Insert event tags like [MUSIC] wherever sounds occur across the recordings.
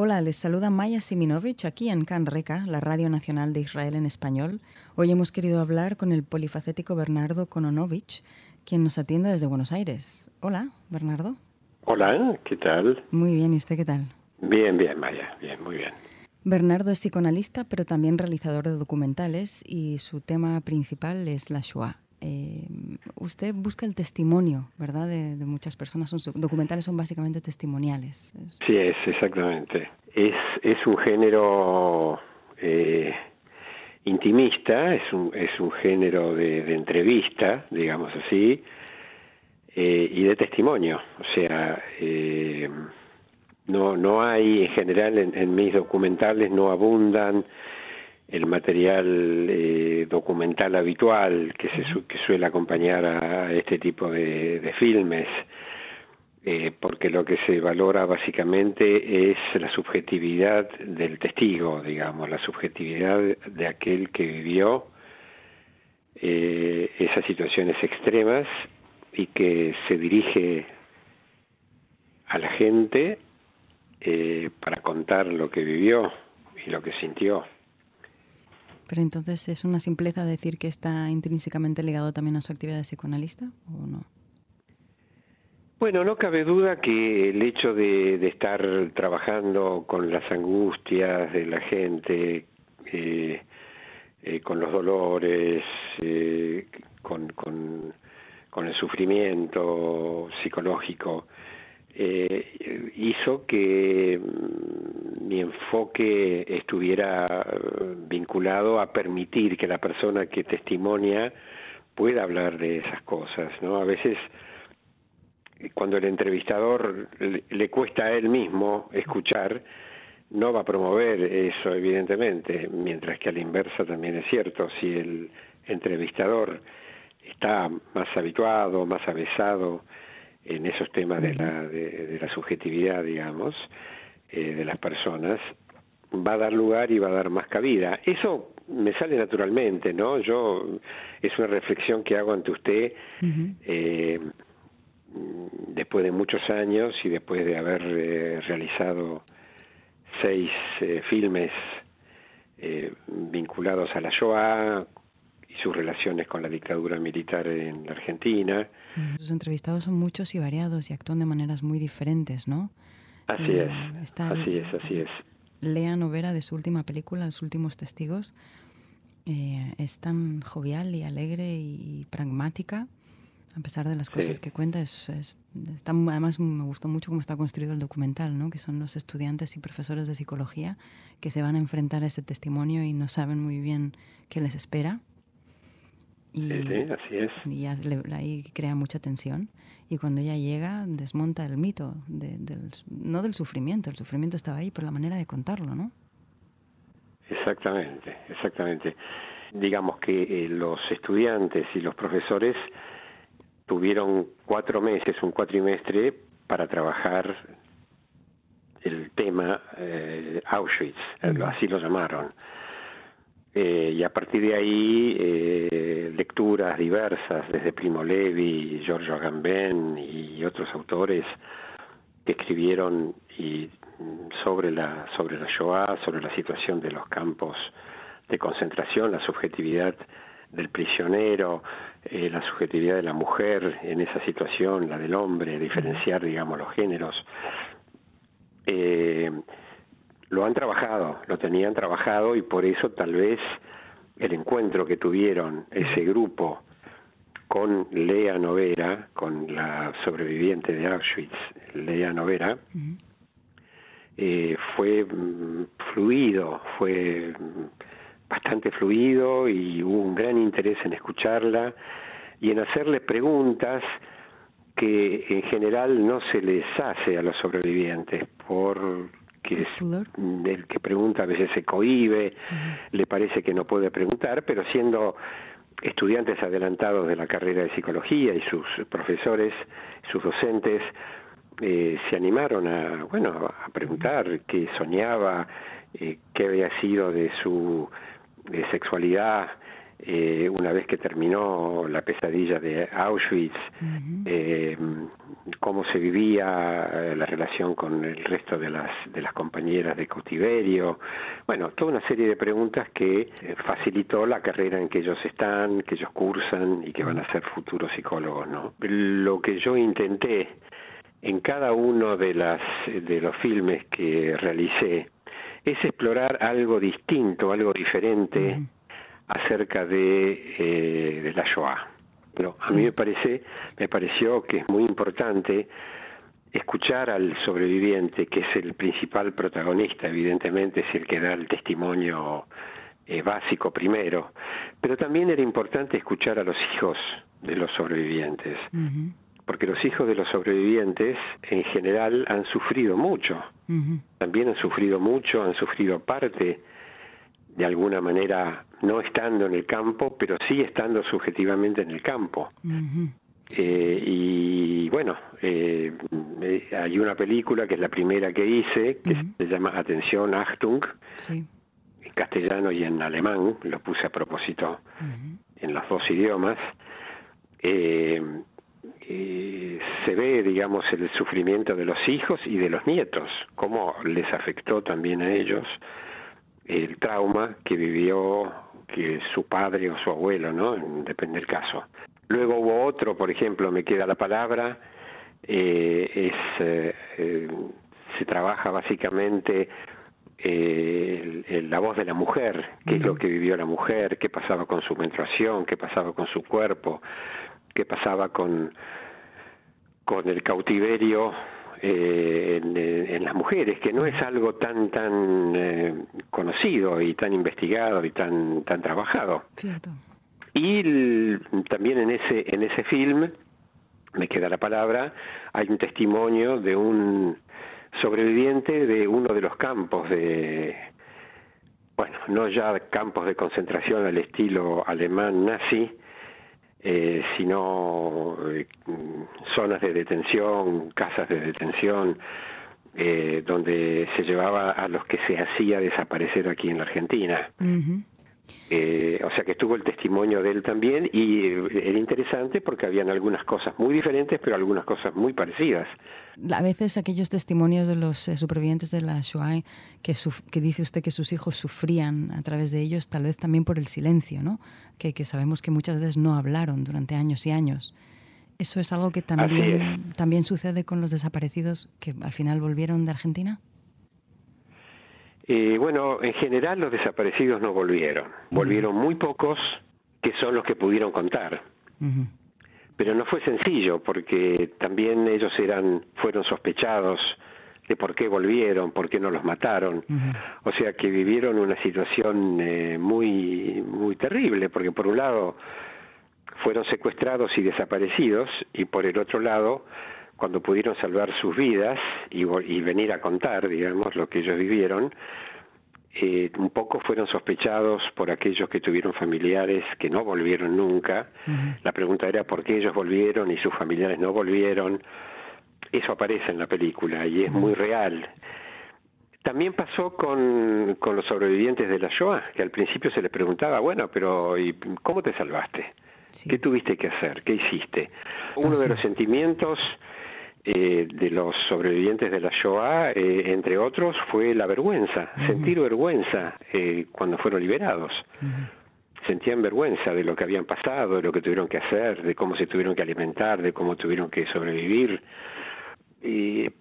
Hola, les saluda Maya Siminovich aquí en Can Reca, la Radio Nacional de Israel en español. Hoy hemos querido hablar con el polifacético Bernardo Kononovich, quien nos atiende desde Buenos Aires. Hola, Bernardo. Hola, ¿qué tal? Muy bien, ¿y usted qué tal? Bien, bien, Maya, bien, muy bien. Bernardo es psicoanalista, pero también realizador de documentales y su tema principal es la Shoah. Eh, usted busca el testimonio, ¿verdad?, de, muchas personas. Son, documentales son básicamente testimoniales. Sí, es, exactamente. Es, es un género eh, intimista, es un, es un género de, entrevista, digamos así, eh, y de testimonio. O sea, no, no hay en general en mis documentales, no abundan el material eh, documental habitual que, se, que suele acompañar a este tipo de, filmes, eh, porque lo que se valora básicamente es la subjetividad del testigo, digamos, la subjetividad de aquel que vivió eh, esas situaciones extremas y que se dirige a la gente para contar lo que vivió y lo que sintió. Pero entonces es una simpleza decir que está intrínsecamente ligado también a su actividad de psicoanalista o no? Bueno, no cabe duda que el hecho de, estar trabajando con las angustias de la gente, eh, eh, con los dolores, eh, con, con, el sufrimiento psicológico, eh, hizo que mm, mi enfoque estuviera eh, vinculado a permitir que la persona que testimonia pueda hablar de esas cosas, ¿no? A veces cuando el entrevistador le, cuesta a él mismo escuchar, no va a promover eso, evidentemente, mientras que a la inversa también es cierto, si el entrevistador está más habituado, más avesado en esos temas de la, de, la subjetividad, digamos, eh, de las personas, va a dar lugar y va a dar más cabida. Eso me sale naturalmente, ¿no? Yo, es una reflexión que hago ante usted eh, después de muchos años y después de haber eh, realizado seis filmes vinculados a la Shoah, sus relaciones con la dictadura militar en la Argentina. Sus entrevistados son muchos y variados y actúan de maneras muy diferentes, ¿no? Así es, así es, así es. Lea Novera de su última película, Los Últimos Testigos, eh, es tan jovial y alegre y pragmática, a pesar de las cosas que cuenta. Es, está, además, me gustó mucho cómo está construido el documental, ¿no? que son los estudiantes y profesores de psicología que se van a enfrentar a ese testimonio y no saben muy bien qué les espera y, así es. Y ahí crea mucha tensión. Y cuando ella llega, desmonta el mito, del, no del sufrimiento, el sufrimiento estaba ahí, pero la manera de contarlo, ¿no? Exactamente, exactamente. Digamos que eh, los estudiantes y los profesores tuvieron cuatro meses, un cuatrimestre, para trabajar el tema eh, Auschwitz, así lo llamaron. Eh, y a partir de ahí eh, lecturas diversas desde Primo Levi, Giorgio Agamben y otros autores que escribieron y mm, sobre la sobre la Shoah, sobre la situación de los campos de concentración, la subjetividad del prisionero, eh, la subjetividad de la mujer en esa situación, la del hombre, diferenciar, digamos, los géneros. Eh, lo han trabajado, lo tenían trabajado y por eso tal vez el encuentro que tuvieron ese grupo con Lea Novera, con la sobreviviente de Auschwitz, Lea Novera, eh, fue mm, fluido, fue mm, bastante fluido y hubo un gran interés en escucharla y en hacerle preguntas que en general no se les hace a los sobrevivientes por que es el que pregunta a veces se cohibe, le parece que no puede preguntar, pero siendo estudiantes adelantados de la carrera de psicología y sus profesores, sus docentes, eh, se animaron a, bueno, a preguntar qué soñaba, eh, qué había sido de su sexualidad eh, una vez que terminó la pesadilla de Auschwitz, eh, cómo se vivía eh, la relación con el resto de las, de las compañeras de cautiverio, bueno, toda una serie de preguntas que facilitó la carrera en que ellos están, que ellos cursan y que van a ser futuros psicólogos, ¿no? Lo que yo intenté en cada uno de, las, de los filmes que realicé es explorar algo distinto, algo diferente acerca de, eh, de la Shoah. Pero a mí me parece, me pareció que es muy importante escuchar al sobreviviente, que es el principal protagonista, evidentemente es el que da el testimonio eh, básico primero, pero también era importante escuchar a los hijos de los sobrevivientes, porque los hijos de los sobrevivientes en general han sufrido mucho, también han sufrido mucho, han sufrido parte de alguna manera no estando en el campo, pero sí estando subjetivamente en el campo. Eh, y bueno, eh, eh, hay una película que es la primera que hice, que se llama Atención, Achtung, en castellano y en alemán, lo puse a propósito en los dos idiomas. se ve, digamos, el sufrimiento de los hijos y de los nietos, cómo les afectó también a ellos el trauma que vivió que su padre o su abuelo, ¿no? Depende del caso. Luego hubo otro, por ejemplo, me queda la palabra, eh, es eh, eh, se trabaja básicamente la voz de la mujer, qué es lo que vivió la mujer, qué pasaba con su menstruación, qué pasaba con su cuerpo, qué pasaba con con el cautiverio eh, en, las mujeres, que no es algo tan tan eh, conocido y tan investigado y tan tan trabajado. Y también en ese en ese film me queda la palabra, hay un testimonio de un sobreviviente de uno de los campos de bueno, no ya campos de concentración al estilo alemán nazi, eh, sino eh, zonas de detención, casas de detención, eh, donde se llevaba a los que se hacía desaparecer aquí en la Argentina. Eh, o sea que estuvo el testimonio de él también y era interesante porque habían algunas cosas muy diferentes, pero algunas cosas muy parecidas. A veces aquellos testimonios de los eh, supervivientes de la Shoah que, que dice usted que sus hijos sufrían a través de ellos, tal vez también por el silencio, ¿no? Que, que sabemos que muchas veces no hablaron durante años y años. ¿Eso es algo que también, también sucede con los desaparecidos que al final volvieron de Argentina? Eh, bueno, en general los desaparecidos no volvieron. Volvieron muy pocos, que son los que pudieron contar. Pero no fue sencillo, porque también ellos eran, fueron sospechados de por qué volvieron, por qué no los mataron. O sea que vivieron una situación eh, muy, muy terrible, porque por un lado fueron secuestrados y desaparecidos, y por el otro lado cuando pudieron salvar sus vidas y, venir a contar, digamos, lo que ellos vivieron, eh, un poco fueron sospechados por aquellos que tuvieron familiares que no volvieron nunca. La pregunta era por qué ellos volvieron y sus familiares no volvieron. Eso aparece en la película y es muy real. También pasó con, con los sobrevivientes de la Shoah, que al principio se les preguntaba, bueno, pero ¿y cómo te salvaste? ¿Qué tuviste que hacer? ¿Qué hiciste? Uno de los sentimientos eh, de los sobrevivientes de la Shoah, eh, entre otros, fue la vergüenza, sentir vergüenza eh, cuando fueron liberados. Sentían vergüenza de lo que habían pasado, de lo que tuvieron que hacer, de cómo se tuvieron que alimentar, de cómo tuvieron que sobrevivir.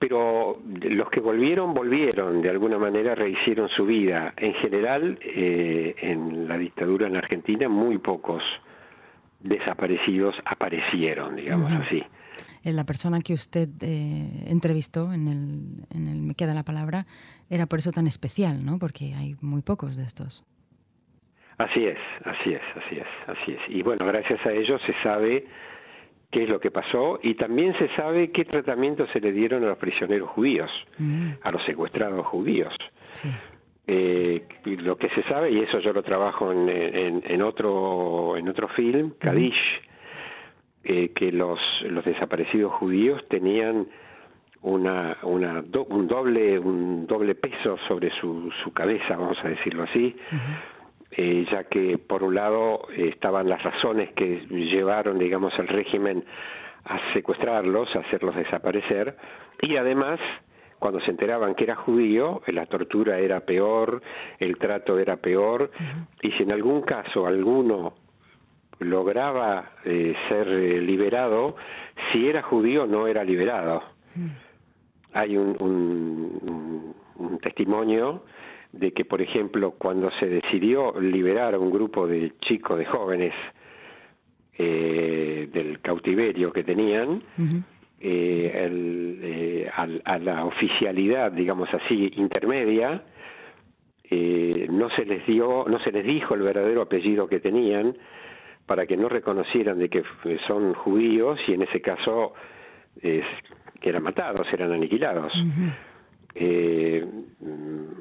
pero los que volvieron, volvieron, de alguna manera rehicieron su vida. En general, en la dictadura en Argentina, muy pocos desaparecidos aparecieron, digamos así. Eh, la persona que usted eh, entrevistó en el, en el Me queda la palabra era por eso tan especial, ¿no? Porque hay muy pocos de estos. Así es, así es, así es, así es. Y bueno, gracias a ellos se sabe qué es lo que pasó y también se sabe qué tratamiento se le dieron a los prisioneros judíos, mm. a los secuestrados judíos. Sí. Eh, lo que se sabe, y eso yo lo trabajo en, en, otro, en otro film, Kadish, eh, que los, los desaparecidos judíos tenían una, una un doble un doble peso sobre su, su cabeza, vamos a decirlo así, eh, ya que por un lado estaban las razones que llevaron, digamos, al régimen a secuestrarlos, a hacerlos desaparecer, y además cuando se enteraban que era judío, la tortura era peor, el trato era peor, y si en algún caso alguno lograba eh, ser eh, liberado, si era judío no era liberado. Hay un, un, testimonio de que, por ejemplo, cuando se decidió liberar a un grupo de chicos, de jóvenes, eh, del cautiverio que tenían, eh, a la oficialidad, digamos así, intermedia, no se les dio, no se les dijo el verdadero apellido que tenían, para que no reconocieran de que son judíos y en ese caso que eran matados, eran aniquilados. Eh,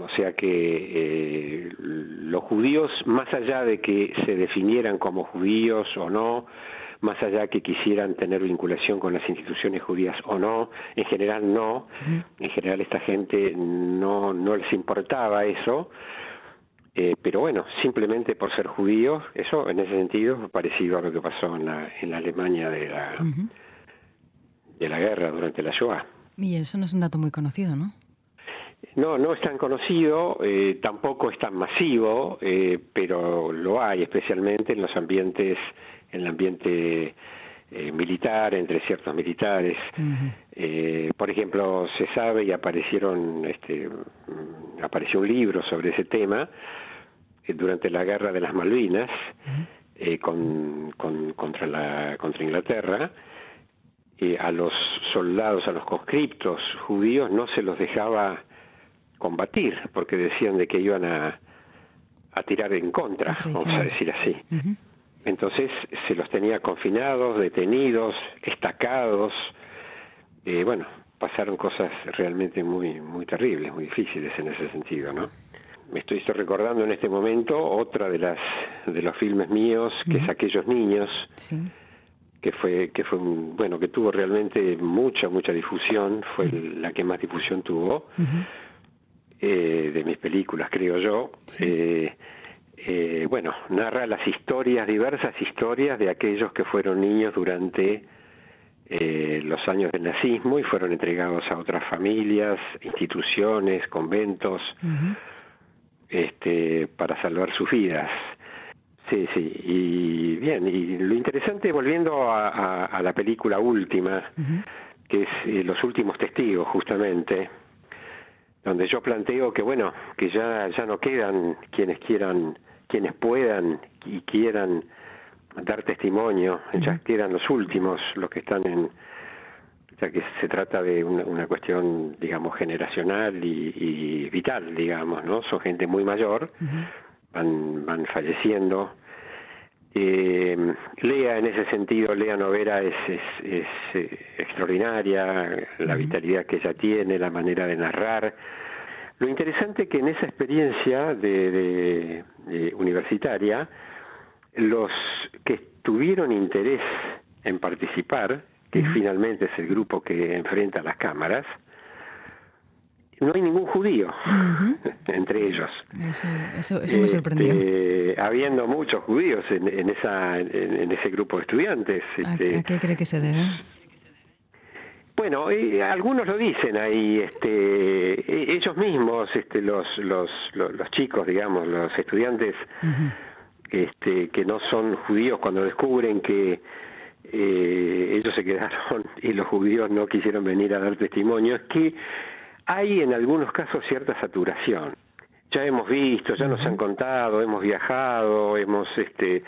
o sea que eh, los judíos, más allá de que se definieran como judíos o no, más allá que quisieran tener vinculación con las instituciones judías o no, en general no, en general esta gente no, no les importaba eso, eh, pero bueno, simplemente por ser judíos, eso en ese sentido parecido a lo que pasó en la, en la Alemania de la, de la guerra durante la Shoah. Y eso no es un dato muy conocido, ¿no? No, no es tan conocido, eh, tampoco es tan masivo, eh, pero lo hay, especialmente en los ambientes, en el ambiente militar, entre ciertos militares. por ejemplo, se sabe y aparecieron, este, mm, apareció un libro sobre ese tema eh, durante la guerra de las Malvinas eh, con, contra, la, contra Inglaterra, eh, a los soldados, a los conscriptos judíos no se los dejaba combatir porque decían de que iban a, a tirar en contra, vamos a decir así. Entonces se los tenía confinados, detenidos, estacados, bueno, pasaron cosas realmente muy muy terribles, muy difíciles en ese sentido, ¿no? me estoy, recordando en este momento otra de las de los filmes míos que es aquellos niños que fue que fue bueno que tuvo realmente mucha mucha difusión fue la que más difusión tuvo eh, de mis películas creo yo. Eh, eh, bueno narra las historias diversas historias de aquellos que fueron niños durante los años del nazismo y fueron entregados a otras familias instituciones conventos este, para salvar sus vidas. Sí, sí, y bien, y lo interesante, volviendo a, la película última, que es eh, Los Últimos Testigos, justamente, donde yo planteo que, bueno, que ya, ya no quedan quienes quieran, quienes puedan y quieran dar testimonio, ya quedan los últimos, los que están en, ya que se trata de una, cuestión, digamos, generacional y, vital, digamos, ¿no? Son gente muy mayor, van, van falleciendo. Eh, Lea, en ese sentido, Lea Novera es, es, eh, extraordinaria, la vitalidad que ella tiene, la manera de narrar. Lo interesante que en esa experiencia de universitaria, los que tuvieron interés en participar, que finalmente es el grupo que enfrenta las cámaras, no hay ningún judío [LAUGHS] entre ellos. Eso, eso, me sorprendió. Este, habiendo muchos judíos en, esa, en, ese grupo de estudiantes. Este, ¿A, qué cree que se debe? Bueno, algunos lo dicen ahí, este, e, ellos mismos, este, los, los, los, chicos, digamos, los estudiantes, este, que no son judíos, cuando descubren que eh, ellos se quedaron [LAUGHS] y los judíos no quisieron venir a dar testimonio, es que hay en algunos casos cierta saturación. Ya hemos visto, ya nos han contado, hemos viajado, hemos este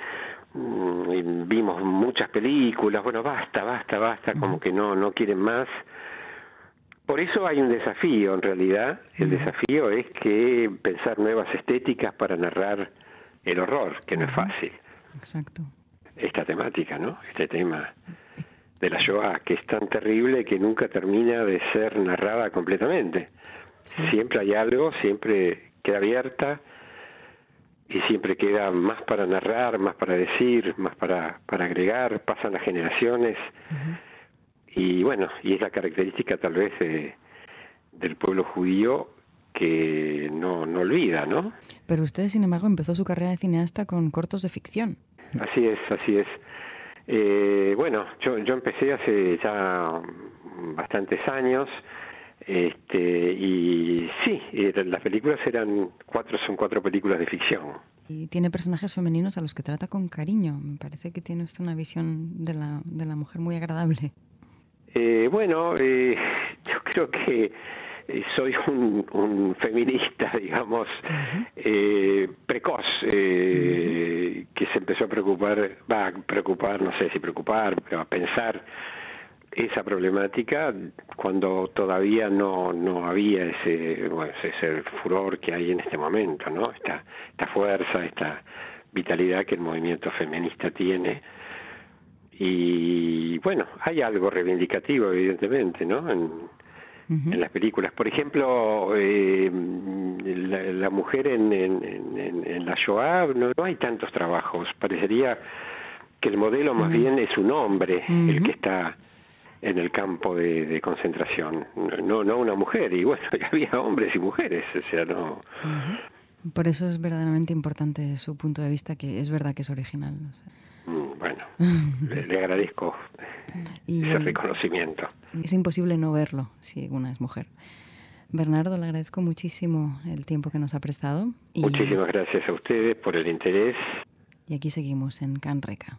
mm, vimos muchas películas, bueno, basta, basta, basta, como que no no quieren más. Por eso hay un desafío en realidad, el desafío es que pensar nuevas estéticas para narrar el horror, que no es fácil. Exacto. Esta temática, ¿no? Este tema de la Shoah, que es tan terrible que nunca termina de ser narrada completamente. Siempre hay algo, siempre queda abierta y siempre queda más para narrar, más para decir, más para, para agregar, pasan las generaciones. Y bueno, y es la característica tal vez del pueblo judío que no no, no olvida, ¿no? Pero usted, sin embargo, empezó su carrera de cineasta con cortos de ficción. Así es, así es. Eh, bueno, yo, yo empecé hace ya bastantes años este, y sí, las películas eran cuatro, son cuatro películas de ficción. Y tiene personajes femeninos a los que trata con cariño. Me parece que tiene usted una visión de la, de la mujer muy agradable. Eh, bueno, eh, yo creo que eh, soy un, feminista, [LAUGHS] digamos, eh, precoz, eh, que se empezó a preocupar, va a preocupar, no sé si preocupar, pero a pensar esa problemática cuando todavía no, no había ese, ese furor que hay en este momento, ¿no? Esta, esta fuerza, esta vitalidad que el movimiento feminista tiene. Y bueno, hay algo reivindicativo, evidentemente, ¿no? En, en las películas. Por ejemplo, eh, la, mujer en, en, la Shoah, no, hay tantos trabajos. Parecería que el modelo más bien es un hombre el que está en el campo de, concentración, no, no una mujer. Y bueno, [LAUGHS] había hombres y mujeres, o sea, no... Por eso es verdaderamente importante su punto de vista, que es verdad que es original. Mm, bueno, [LAUGHS] le, agradezco ese reconocimiento. Es imposible no verlo si una es mujer. Bernardo, le agradezco muchísimo el tiempo que nos ha prestado. Muchísimas gracias a ustedes por el interés. Y aquí seguimos en Canreca.